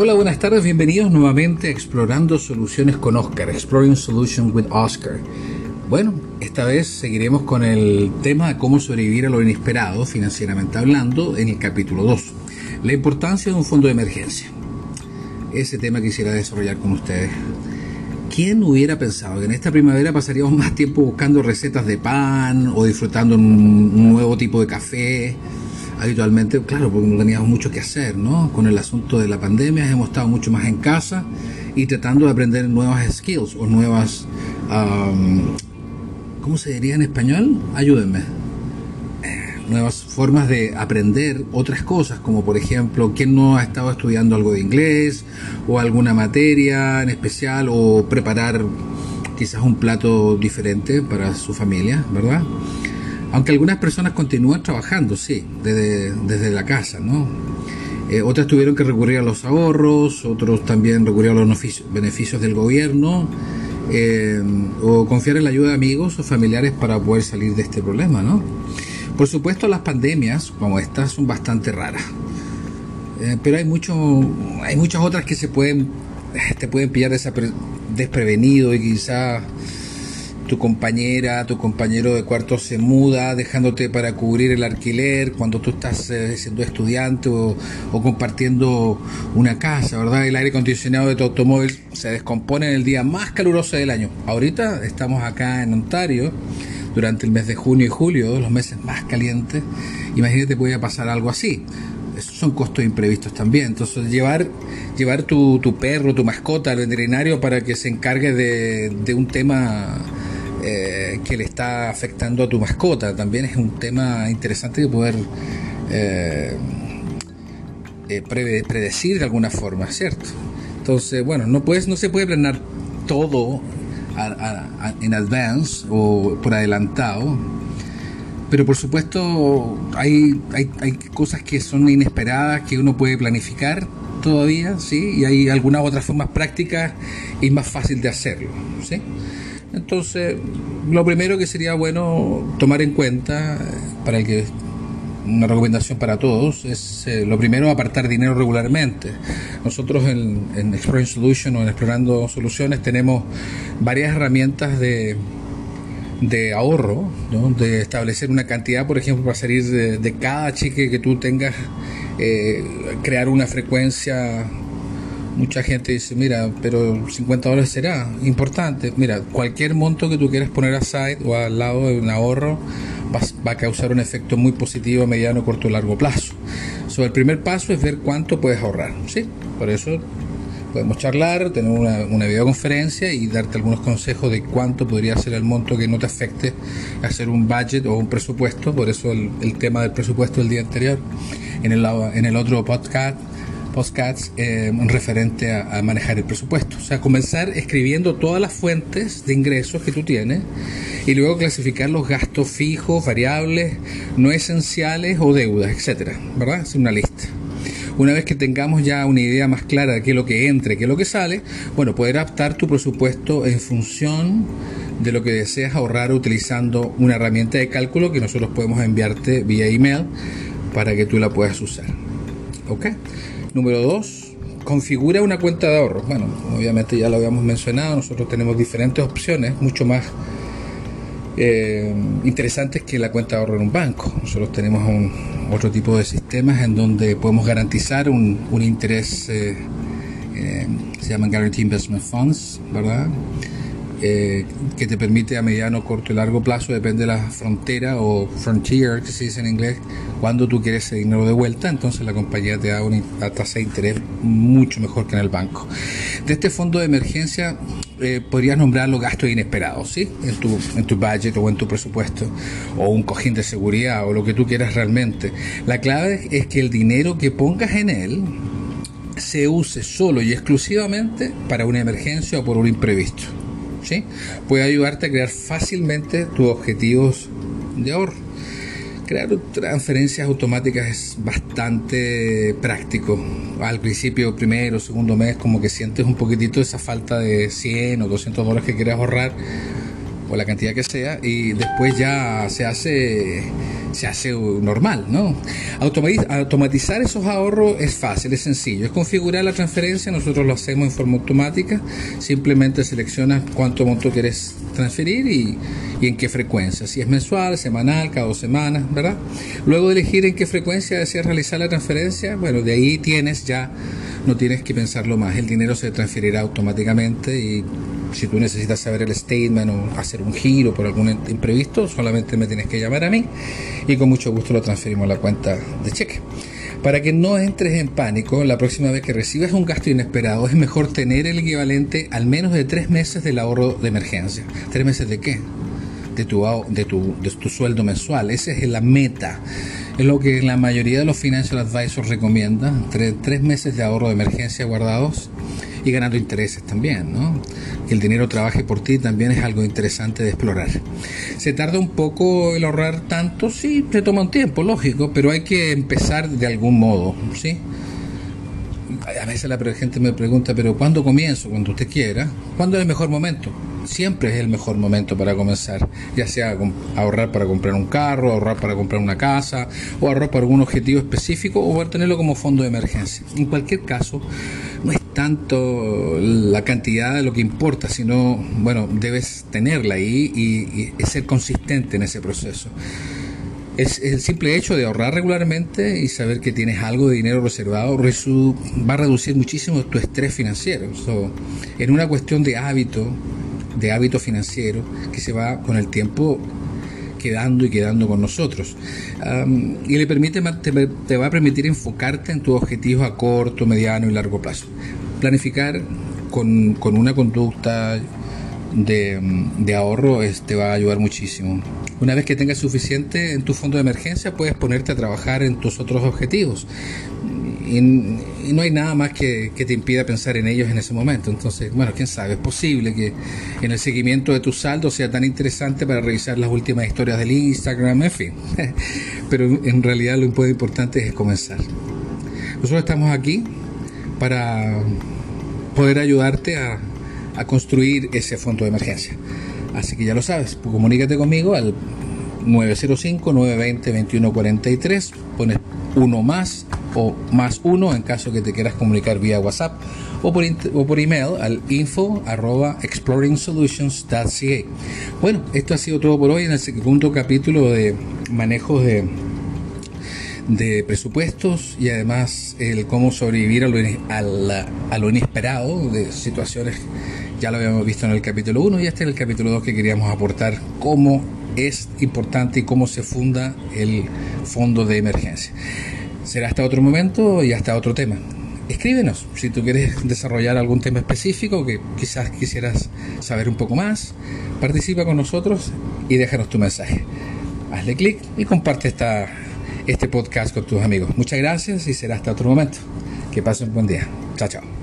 Hola, buenas tardes, bienvenidos nuevamente a Explorando Soluciones con Oscar, Exploring Solutions with Oscar. Bueno, esta vez seguiremos con el tema de cómo sobrevivir a lo inesperado, financieramente hablando, en el capítulo 2. La importancia de un fondo de emergencia. Ese tema quisiera desarrollar con ustedes. ¿Quién hubiera pensado que en esta primavera pasaríamos más tiempo buscando recetas de pan o disfrutando un nuevo tipo de café? Habitualmente, claro, porque no teníamos mucho que hacer, ¿no? Con el asunto de la pandemia hemos estado mucho más en casa y tratando de aprender nuevas skills o nuevas... ¿Cómo se diría en español? Ayúdenme. Eh, nuevas formas de aprender otras cosas, como por ejemplo, ¿quién no ha estado estudiando algo de inglés o alguna materia en especial o preparar quizás un plato diferente para su familia, ¿verdad? Aunque algunas personas continúan trabajando, sí, desde, desde la casa, ¿no? Eh, otras tuvieron que recurrir a los ahorros, otros también recurrieron a los beneficios del gobierno, eh, o confiar en la ayuda de amigos o familiares para poder salir de este problema, ¿no? Por supuesto, las pandemias como estas son bastante raras, eh, pero hay, mucho, hay muchas otras que se pueden, te pueden pillar desprevenido y quizás tu compañera, tu compañero de cuarto se muda dejándote para cubrir el alquiler cuando tú estás eh, siendo estudiante o, compartiendo una casa, ¿verdad? El aire acondicionado de tu automóvil se descompone en el día más caluroso del año. Ahorita estamos acá en Ontario durante el mes de junio y julio, los meses más calientes. Imagínate puede pasar algo así. Esos son costos imprevistos también. Entonces llevar llevar tu, tu perro, tu mascota al veterinario para que se encargue de, de un tema eh, que le está afectando a tu mascota. También es un tema interesante de poder eh, eh, predecir de alguna forma, ¿cierto? Entonces, bueno, no, puedes, no se puede planear todo en advance o por adelantado, pero por supuesto hay, hay, hay cosas que son inesperadas que uno puede planificar todavía, ¿sí? Y hay algunas otras formas prácticas y más fácil de hacerlo, ¿sí? Entonces, lo primero que sería bueno tomar en cuenta, eh, para el que una recomendación para todos, es eh, lo primero apartar dinero regularmente. Nosotros en, en Exploring Solution o en Explorando Soluciones tenemos varias herramientas de, de ahorro, de establecer una cantidad, por ejemplo, para salir de, cada cheque que tú tengas, eh, crear una frecuencia mucha gente dice, mira, pero 50 dólares será importante. Mira, cualquier monto que tú quieras poner aside o al lado de un ahorro va, a causar un efecto muy positivo a mediano, corto y largo plazo. So, el primer paso es ver cuánto puedes ahorrar. ¿sí? Por eso podemos charlar, tener una, una, videoconferencia y darte algunos consejos de cuánto podría ser el monto que no te afecte hacer un budget o un presupuesto. Por eso el, el tema del presupuesto del día anterior. En el, en el otro podcast postcats eh, referente a, manejar el presupuesto. O sea, comenzar escribiendo todas las fuentes de ingresos que tú tienes y luego clasificar los gastos fijos, variables, no esenciales o deudas, etcétera, ¿verdad? Es una lista. Una vez que tengamos ya una idea más clara de qué es lo que entra qué es lo que sale, bueno, poder adaptar tu presupuesto en función de lo que deseas ahorrar utilizando una herramienta de cálculo que nosotros podemos enviarte vía email para que tú la puedas usar. ¿Ok? Número dos, configura una cuenta de ahorro. Bueno, obviamente ya lo habíamos mencionado, nosotros tenemos diferentes opciones, mucho más eh, interesantes que la cuenta de ahorro en un banco. Nosotros tenemos un, otro tipo de sistemas en donde podemos garantizar un, interés, eh, eh, se llaman Guarantee Investment Funds, ¿verdad? Eh, que te permite a mediano, corto y largo plazo, depende de la frontera o frontier, que se dice en inglés, cuando tú quieres ese dinero de vuelta, entonces la compañía te da una tasa de interés mucho mejor que en el banco. De este fondo de emergencia eh, podrías nombrar los gastos inesperados, ¿sí? En tu, en tu budget o en tu presupuesto, o un cojín de seguridad o lo que tú quieras realmente. La clave es que el dinero que pongas en él se use solo y exclusivamente para una emergencia o por un imprevisto. Puede ayudarte a crear fácilmente tus objetivos de ahorro. Crear transferencias automáticas es bastante práctico. Al principio, primero, segundo mes, como que sientes un poquitito esa falta de 100 o 200 dólares que quieras ahorrar, o la cantidad que sea, y después ya se hace se hace normal, ¿no? Automatizar esos ahorros es fácil, es sencillo. Es configurar la transferencia, nosotros lo hacemos en forma automática. Simplemente seleccionas cuánto monto quieres transferir y, y en qué frecuencia. Si es mensual, semanal, cada dos semanas, ¿verdad? Luego de elegir en qué frecuencia deseas realizar la transferencia, bueno, de ahí tienes ya, no tienes que pensarlo más. El dinero se transferirá automáticamente y si tú necesitas saber el statement o hacer un giro por algún imprevisto, solamente me tienes que llamar a mí y con mucho gusto lo transferimos a la cuenta de cheque. Para que no entres en pánico, la próxima vez que recibas un gasto inesperado es mejor tener el equivalente al menos de tres meses del ahorro de emergencia. ¿Tres meses de qué? De tu, de tu, de tu sueldo mensual. Esa es la meta. Es lo que la mayoría de los financial advisors recomiendan. Tres, tres meses de ahorro de emergencia guardados y ganando intereses también, ¿no? Que el dinero trabaje por ti también es algo interesante de explorar. Se tarda un poco el ahorrar tanto, sí, se toma un tiempo, lógico, pero hay que empezar de algún modo, ¿sí? A veces la gente me pregunta, pero ¿cuándo comienzo? Cuando usted quiera. ¿Cuándo es el mejor momento? Siempre es el mejor momento para comenzar, ya sea ahorrar para comprar un carro, ahorrar para comprar una casa, o ahorrar para algún objetivo específico, o tenerlo como fondo de emergencia. En cualquier caso, tanto la cantidad de lo que importa, sino, bueno, debes tenerla ahí y, ser consistente en ese proceso. Es el simple hecho de ahorrar regularmente y saber que tienes algo de dinero reservado va a reducir muchísimo tu estrés financiero. en una cuestión de hábito, de hábito financiero, que se va con el tiempo quedando y quedando con nosotros. y le permite, te, va a permitir enfocarte en tus objetivos a corto, mediano y largo plazo. Planificar con, con una conducta de, de ahorro te va a ayudar muchísimo. Una vez que tengas suficiente en tu fondo de emergencia, puedes ponerte a trabajar en tus otros objetivos. Y, no hay nada más que, que, te impida pensar en ellos en ese momento. Entonces, bueno, quién sabe, es posible que en el seguimiento de tus saldos sea tan interesante para revisar las últimas historias del Instagram, en fin. Pero en realidad lo importante es comenzar. Nosotros estamos aquí para poder ayudarte a construir ese fondo de emergencia. Así que ya lo sabes, comunícate conmigo al 905-920-2143, pones uno más o más uno en caso que te quieras comunicar vía WhatsApp o por, o por email al info arroba exploringsolutions.ca. Bueno, esto ha sido todo por hoy en el segundo capítulo de manejos de de presupuestos y además el cómo sobrevivir a lo, a, lo inesperado de situaciones, ya lo habíamos visto en el capítulo 1 y este es el capítulo 2 que queríamos aportar, cómo es importante y cómo se funda el fondo de emergencia. Será hasta otro momento y hasta otro tema. Escríbenos si tú quieres desarrollar algún tema específico que quizás quisieras saber un poco más. Participa con nosotros y déjanos tu mensaje. Hazle clic y comparte esta este podcast con tus amigos. Muchas gracias y será hasta otro momento. Que pasen un buen día. Chao, chao.